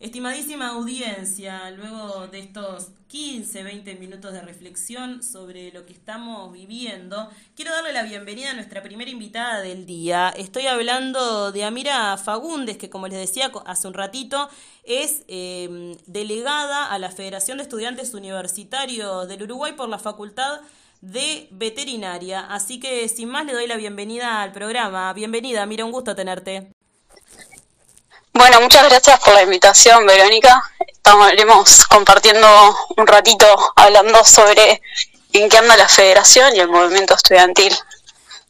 Estimadísima audiencia, luego de estos 15, 20 minutos de reflexión sobre lo que estamos viviendo, quiero darle la bienvenida a nuestra primera invitada del día. Estoy hablando de Amira Fagundes, que como les decía hace un ratito, es em, delegada a la Federación de Estudiantes Universitarios del Uruguay por la Facultad de Veterinaria. Así que sin más le doy la bienvenida al programa. Bienvenida, Amira, un gusto tenerte. Bueno, muchas gracias por la invitación, Verónica. Estaremos compartiendo un ratito hablando sobre en qué anda la federación y el movimiento estudiantil.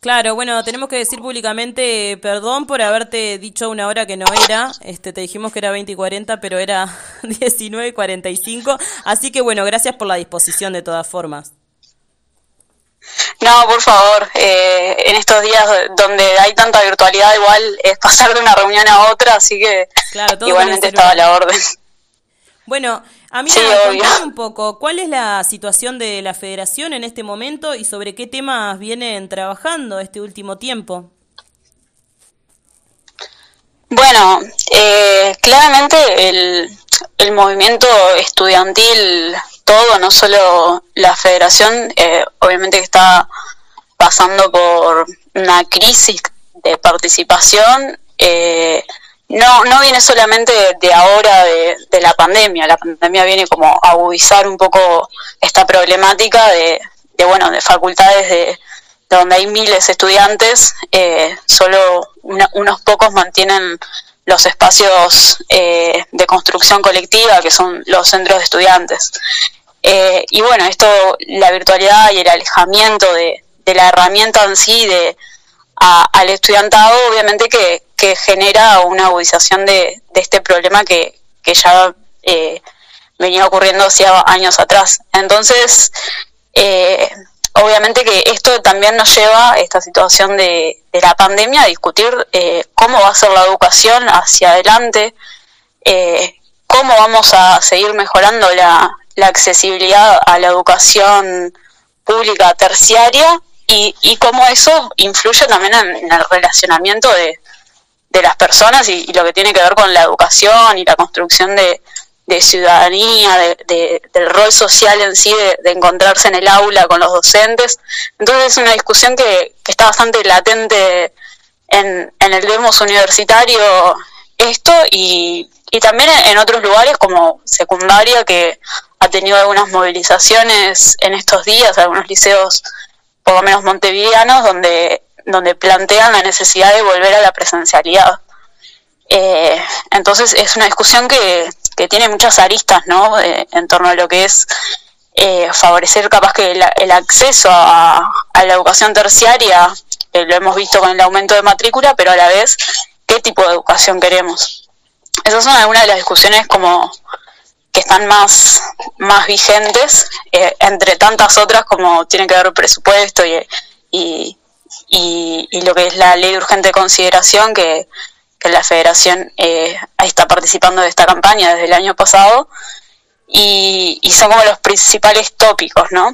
Claro, bueno, tenemos que decir públicamente perdón por haberte dicho una hora que no era. Este, te dijimos que era 20 y 40, pero era 19 y 45. Así que bueno, gracias por la disposición de todas formas. No, por favor, eh, en estos días donde hay tanta virtualidad igual es pasar de una reunión a otra, así que igualmente estaba a la orden. Bueno, a mí un poco, ¿cuál es la situación de la federación en este momento y sobre qué temas vienen trabajando este último tiempo? Bueno, eh, claramente el, el movimiento estudiantil todo, no solo la federación, eh, obviamente que está pasando por una crisis de participación, eh, no, no viene solamente de, ahora de, la pandemia, la pandemia viene como a agudizar un poco esta problemática de, bueno, de facultades de, donde hay miles de estudiantes, eh, solo unos pocos mantienen los espacios de construcción colectiva, que son los centros de estudiantes. Eh, y bueno, esto, la virtualidad y el alejamiento de, la herramienta en sí de, al estudiantado, obviamente que, genera una agudización de, este problema que, ya eh, venía ocurriendo hacía años atrás. Entonces, eh, obviamente que esto también nos lleva, esta situación de, la pandemia, a discutir cómo va a ser la educación hacia adelante, cómo vamos a seguir mejorando la accesibilidad a la educación pública terciaria y, y cómo eso influye también en, el relacionamiento de, las personas y, lo que tiene que ver con la educación y la construcción de, ciudadanía, de, del rol social en sí, de, encontrarse en el aula con los docentes. Entonces es una discusión que, está bastante latente en, en el demos universitario esto y, y también en otros lugares como secundaria que ha tenido algunas movilizaciones en estos días, algunos liceos por lo menos montevideanos, donde, donde plantean la necesidad de volver a la presencialidad. Eh, entonces es una discusión que, que tiene muchas aristas, ¿no? en torno a lo que es eh, favorecer capaz que el, acceso a, la educación terciaria, lo hemos visto con el aumento de matrícula, pero a la vez, ¿qué tipo de educación queremos? Esas son algunas de las discusiones como que están más, más vigentes, eh, entre tantas otras como tiene que ver presupuesto y, y, y, lo que es la ley de urgente consideración, que, que la federación eh, está participando de esta campaña desde el año pasado, y, y son como los principales tópicos, ¿no?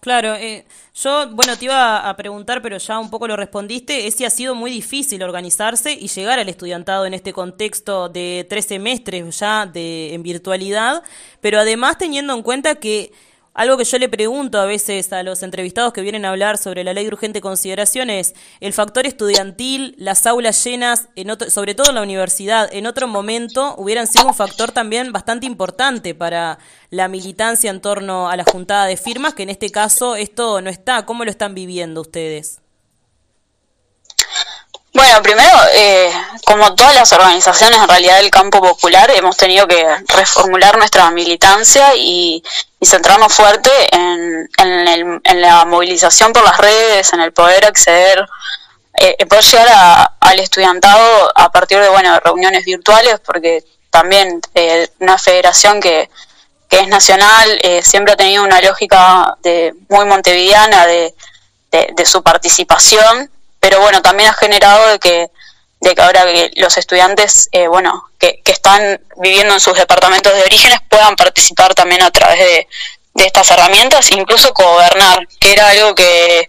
Claro, eh, yo, bueno, te iba a preguntar, pero ya un poco lo respondiste, es si ha sido muy difícil organizarse y llegar al estudiantado en este contexto de tres semestres ya de, en virtualidad, pero además teniendo en cuenta que algo que yo le pregunto a veces a los entrevistados que vienen a hablar sobre la ley de urgente consideración es el factor estudiantil, las aulas llenas, en sobre todo en la universidad, en otro momento hubieran sido un factor también bastante importante para la militancia en torno a la juntada de firmas, que en este caso esto no está. ¿Cómo lo están viviendo ustedes? Bueno, primero, eh, como todas las organizaciones en realidad del campo popular, hemos tenido que reformular nuestra militancia y, centrarnos fuerte en, la movilización por las redes, en el poder acceder, eh, poder llegar al estudiantado a partir de bueno reuniones virtuales, porque también eh, una federación que, que es nacional eh, siempre ha tenido una lógica de muy montevideana de, de su participación pero bueno, también ha generado de que, de que ahora los estudiantes, eh, bueno, que, que, están viviendo en sus departamentos de orígenes puedan participar también a través de, estas herramientas, incluso gobernar, que era algo que,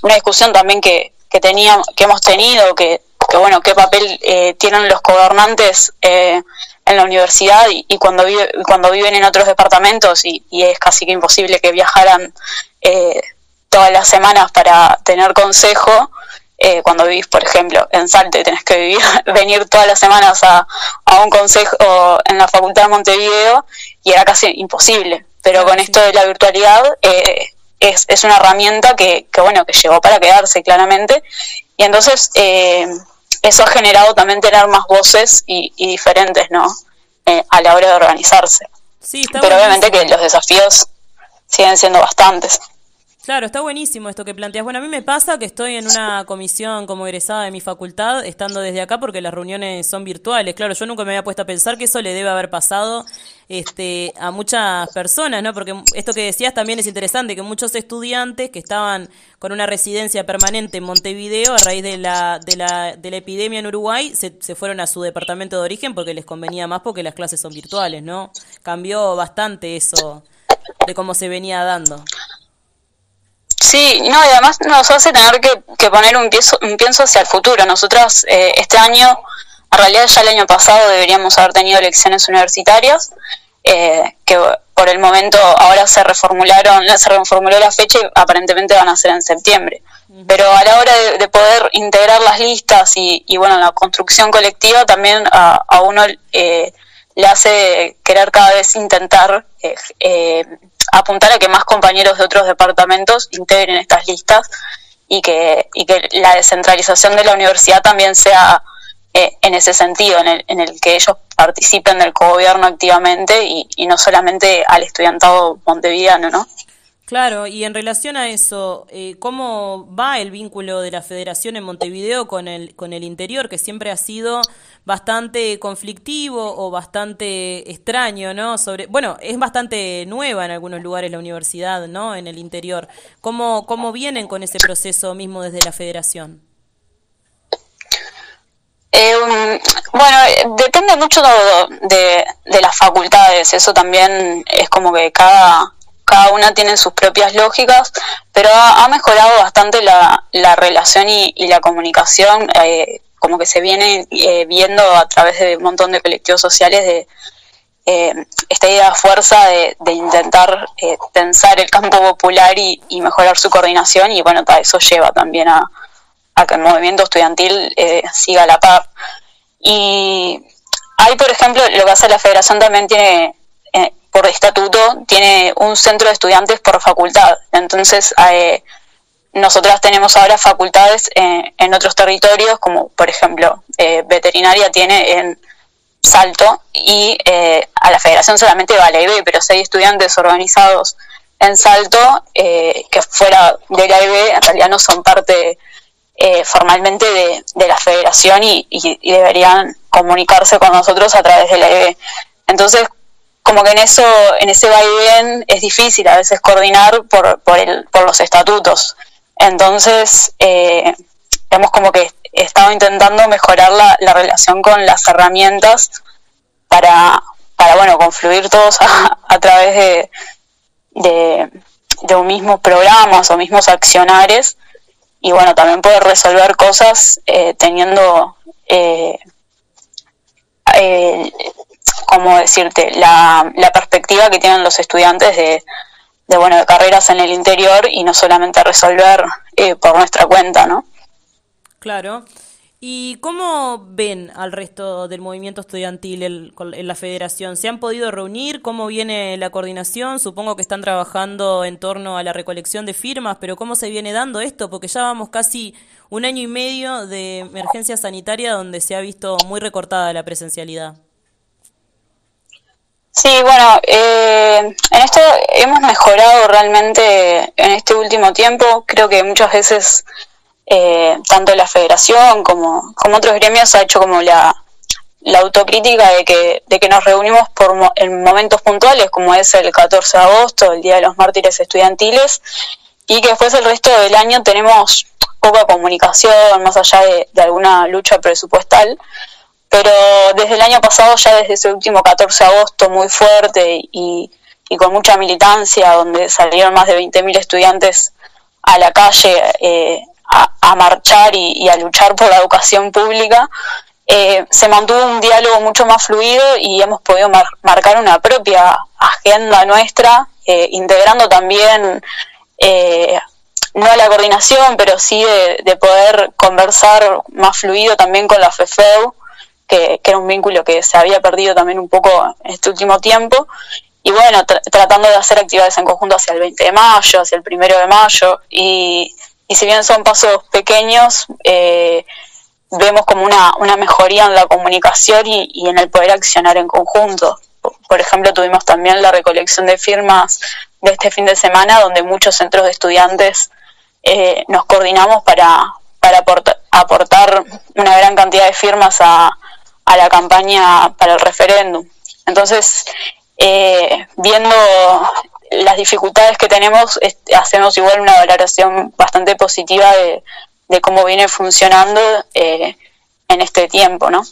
una discusión también que, que, teníamos, que hemos tenido, que, que bueno, qué papel eh, tienen los gobernantes eh, en la universidad y, cuando, vive, cuando viven en otros departamentos y, es casi que imposible que viajaran eh, todas las semanas para tener consejo, eh, cuando vivís, por ejemplo, en Salte, tenés que vivir, venir todas las semanas a, a, un consejo en la Facultad de Montevideo y era casi imposible. Pero con esto de la virtualidad eh, es, es, una herramienta que, que, bueno, que llegó para quedarse claramente. Y entonces eh, eso ha generado también tener más voces y, diferentes, ¿no? Eh, a la hora de organizarse. Sí, Pero obviamente que los desafíos siguen siendo bastantes. Claro, está buenísimo esto que planteas. Bueno, a mí me pasa que estoy en una comisión como egresada de mi facultad, estando desde acá porque las reuniones son virtuales. Claro, yo nunca me había puesto a pensar que eso le debe haber pasado este, a muchas personas, ¿no? Porque esto que decías también es interesante, que muchos estudiantes que estaban con una residencia permanente en Montevideo a raíz de la, de la, de la epidemia en Uruguay se, se fueron a su departamento de origen porque les convenía más porque las clases son virtuales, ¿no? Cambió bastante eso de cómo se venía dando. Sí, no, y además nos hace tener que, poner un, un pienso hacia el futuro. Nosotras eh, este año, en realidad ya el año pasado deberíamos haber tenido elecciones universitarias, eh, que por el momento ahora se reformularon, se reformuló la fecha y aparentemente van a ser en septiembre. Pero a la hora de, poder integrar las listas y, y, bueno, la construcción colectiva también a, a uno eh, le hace querer cada vez intentar eh, apuntar a que más compañeros de otros departamentos integren estas listas y que, y que la descentralización de la universidad también sea eh, en ese sentido, en el, en el que ellos participen del gobierno activamente y, y, no solamente al estudiantado montevideano, ¿no? Claro, y en relación a eso, eh, ¿cómo va el vínculo de la federación en Montevideo con el, con el interior, que siempre ha sido bastante conflictivo o bastante extraño, ¿no? Sobre, bueno, es bastante nueva en algunos lugares la universidad, ¿no? En el interior. ¿Cómo, cómo vienen con ese proceso mismo desde la federación? Eh, bueno, depende mucho de, de las facultades, eso también es como que cada cada una tiene sus propias lógicas, pero ha, mejorado bastante la, la relación y, la comunicación, eh, como que se viene eh, viendo a través de un montón de colectivos sociales de eh, esta idea de fuerza de, intentar tensar el campo popular y, mejorar su coordinación y bueno, eso lleva también a, que el movimiento estudiantil siga a la par. Y hay, por ejemplo, lo que hace la federación también tiene por estatuto tiene un centro de estudiantes por facultad. Entonces, eh, nosotras tenemos ahora facultades en otros territorios, como por ejemplo, eh, veterinaria tiene en Salto y eh, a la federación solamente va la IB, pero si hay estudiantes organizados en Salto que fuera de la IB, en realidad no son parte formalmente de, la federación y, y, deberían comunicarse con nosotros a través de la IB. Entonces, como que en eso, en ese vaivén es difícil a veces coordinar por, por, el, por los estatutos. Entonces, eh, hemos como que estado intentando mejorar la, la relación con las herramientas para, para bueno, confluir todos a, través de, de, de un mismo programas o mismos accionares y bueno, también poder resolver cosas eh, teniendo eh, eh, como decirte, la, la perspectiva que tienen los estudiantes de, de, bueno, de carreras en el interior y no solamente resolver eh, por nuestra cuenta, ¿no? Claro. ¿Y cómo ven al resto del movimiento estudiantil en la federación? ¿Se han podido reunir? ¿Cómo viene la coordinación? Supongo que están trabajando en torno a la recolección de firmas, pero ¿cómo se viene dando esto? Porque ya vamos casi un año y medio de emergencia sanitaria donde se ha visto muy recortada la presencialidad. Sí, bueno, eh, en esto hemos mejorado realmente en este último tiempo. Creo que muchas veces eh, tanto la federación como, otros gremios ha hecho como la, autocrítica de que, de que nos reunimos por en momentos puntuales, como es el 14 de agosto, el Día de los Mártires Estudiantiles, y que después el resto del año tenemos poca comunicación, más allá de alguna lucha presupuestal pero desde el año pasado, ya desde ese último 14 de agosto, muy fuerte y, con mucha militancia, donde salieron más de 20.000 estudiantes a la calle eh, a, marchar y, a luchar por la educación pública, eh, se mantuvo un diálogo mucho más fluido y hemos podido marcar una propia agenda nuestra, eh, integrando también, no a la coordinación, pero sí de, poder conversar más fluido también con la FEFEU, que, era un vínculo que se había perdido también un poco este último tiempo. Y bueno, tratando de hacer actividades en conjunto hacia el 20 de mayo, hacia el 1 de mayo, y, y si bien son pasos pequeños, eh, vemos como una, una mejoría en la comunicación y, en el poder accionar en conjunto. Por ejemplo, tuvimos también la recolección de firmas de este fin de semana, donde muchos centros de estudiantes eh, nos coordinamos para, para aportar, una gran cantidad de firmas a, a la campaña para el referéndum. Entonces, eh, viendo las dificultades que tenemos, hacemos igual una valoración bastante positiva de, cómo viene funcionando eh, en este tiempo, ¿no?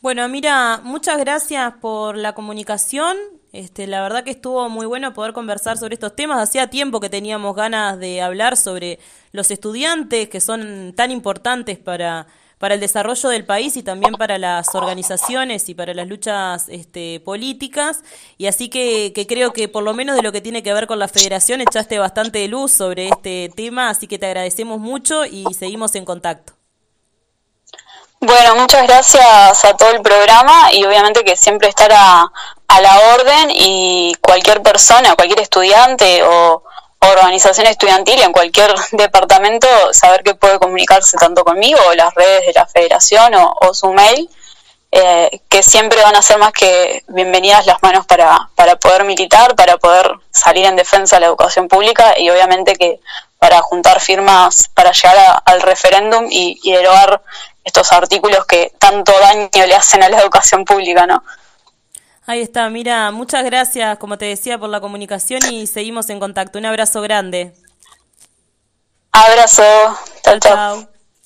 Bueno, mira, muchas gracias por la comunicación. Este, la verdad que estuvo muy bueno poder conversar sobre estos temas. Hacía tiempo que teníamos ganas de hablar sobre los estudiantes que son tan importantes para para el desarrollo del país y también para las organizaciones y para las luchas este, políticas. Y así que, creo que por lo menos de lo que tiene que ver con la federación echaste bastante luz sobre este tema, así que te agradecemos mucho y seguimos en contacto. Bueno, muchas gracias a todo el programa y obviamente que siempre estar a la orden y cualquier persona, cualquier estudiante o organización estudiantil en cualquier departamento saber que puede comunicarse tanto conmigo o las redes de la federación o, su mail, eh, que siempre van a ser más que bienvenidas las manos para, para poder militar, para poder salir en defensa de la educación pública y obviamente que para juntar firmas para llegar al referéndum y, y derogar estos artículos que tanto daño le hacen a la educación pública, ¿no? Ahí está, mira, muchas gracias, como te decía, por la comunicación y seguimos en contacto. Un abrazo grande. Abrazo. chao. chao.